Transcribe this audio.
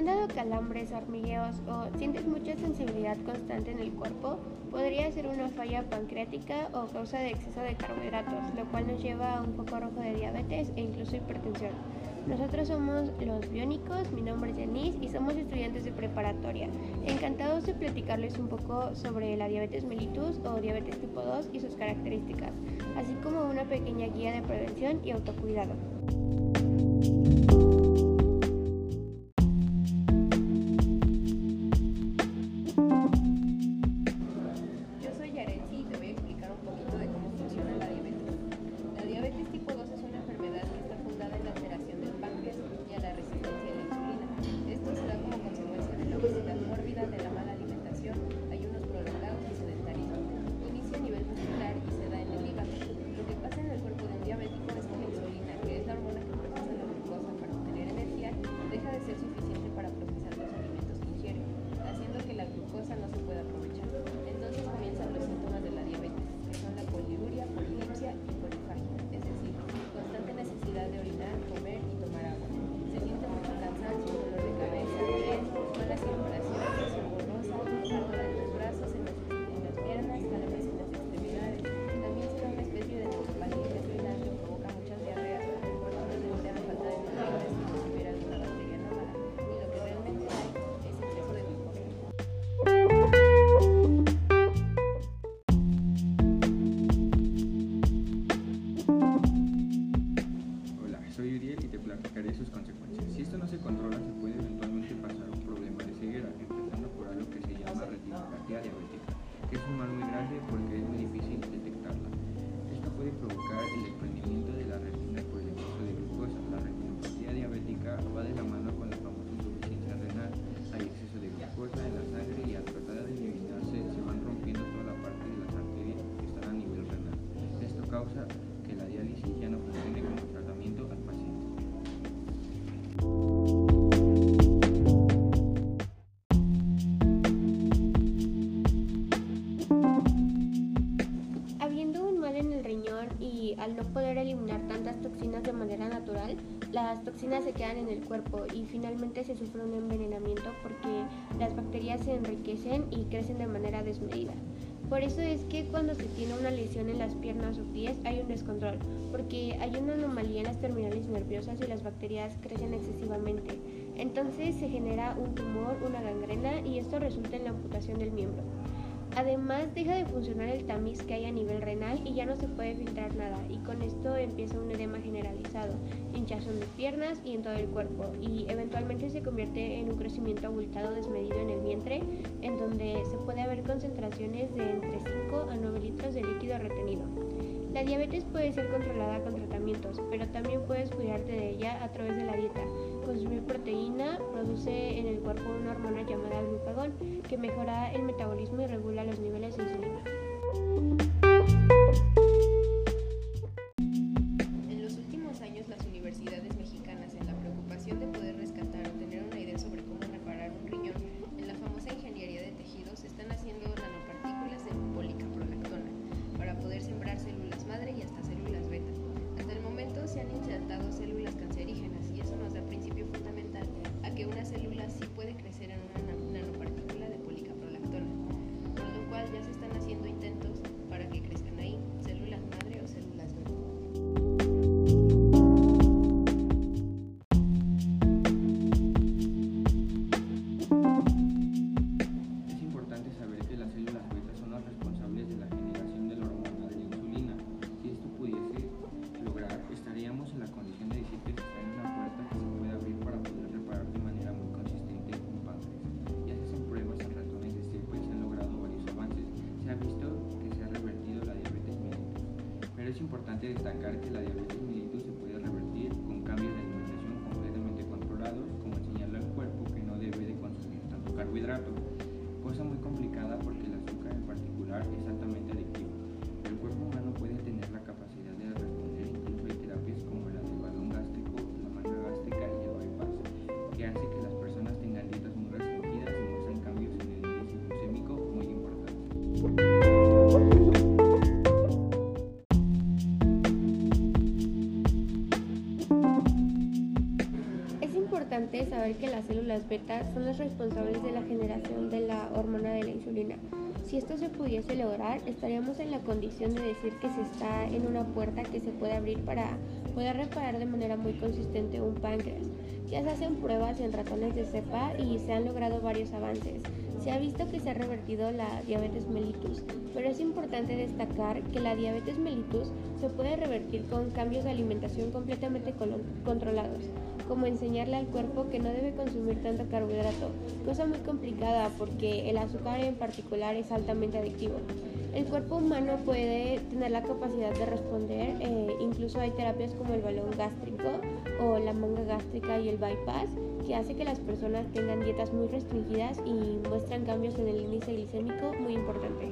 han dado calambres, hormigueos o sientes mucha sensibilidad constante en el cuerpo, podría ser una falla pancreática o causa de exceso de carbohidratos, lo cual nos lleva a un foco rojo de diabetes e incluso hipertensión. Nosotros somos los biónicos, mi nombre es Denise y somos estudiantes de preparatoria. Encantados de platicarles un poco sobre la diabetes mellitus o diabetes tipo 2 y sus características, así como una pequeña guía de prevención y autocuidado. Al no poder eliminar tantas toxinas de manera natural, las toxinas se quedan en el cuerpo y finalmente se sufre un envenenamiento porque las bacterias se enriquecen y crecen de manera desmedida. Por eso es que cuando se tiene una lesión en las piernas o pies hay un descontrol, porque hay una anomalía en las terminales nerviosas y las bacterias crecen excesivamente. Entonces se genera un tumor, una gangrena y esto resulta en la amputación del miembro. Además, deja de funcionar el tamiz que hay a nivel renal y ya no se puede filtrar nada, y con esto empieza un edema generalizado, hinchazón de piernas y en todo el cuerpo, y eventualmente se convierte en un crecimiento abultado desmedido en el vientre, en donde se puede haber concentraciones de entre 5 a 9 litros de líquido retenido. La diabetes puede ser controlada con tratamientos, pero también puedes cuidarte de ella a través de la dieta. Consumir proteína produce en el cuerpo una hormona llamada que mejora el metabolismo y regula los niveles de insulina. Importante destacar que la diabetes mellitus se puede revertir con cambios de alimentación completamente controlados, como enseñarle al cuerpo que no debe de consumir tanto carbohidrato, cosa muy complicada porque importante saber que las células beta son las responsables de la generación de la hormona de la insulina. Si esto se pudiese lograr, estaríamos en la condición de decir que se está en una puerta que se puede abrir para poder reparar de manera muy consistente un páncreas. Ya se hacen pruebas en ratones de cepa y se han logrado varios avances. Se ha visto que se ha revertido la diabetes mellitus, pero es importante destacar que la diabetes mellitus se puede revertir con cambios de alimentación completamente controlados, como enseñarle al cuerpo que no debe consumir tanto carbohidrato, cosa muy complicada porque el azúcar en particular es altamente adictivo. El cuerpo humano puede tener la capacidad de responder, eh, incluso hay terapias como el balón gástrico o la manga gástrica y el bypass, que hace que las personas tengan dietas muy restringidas y muestran cambios en el índice glicémico muy importante.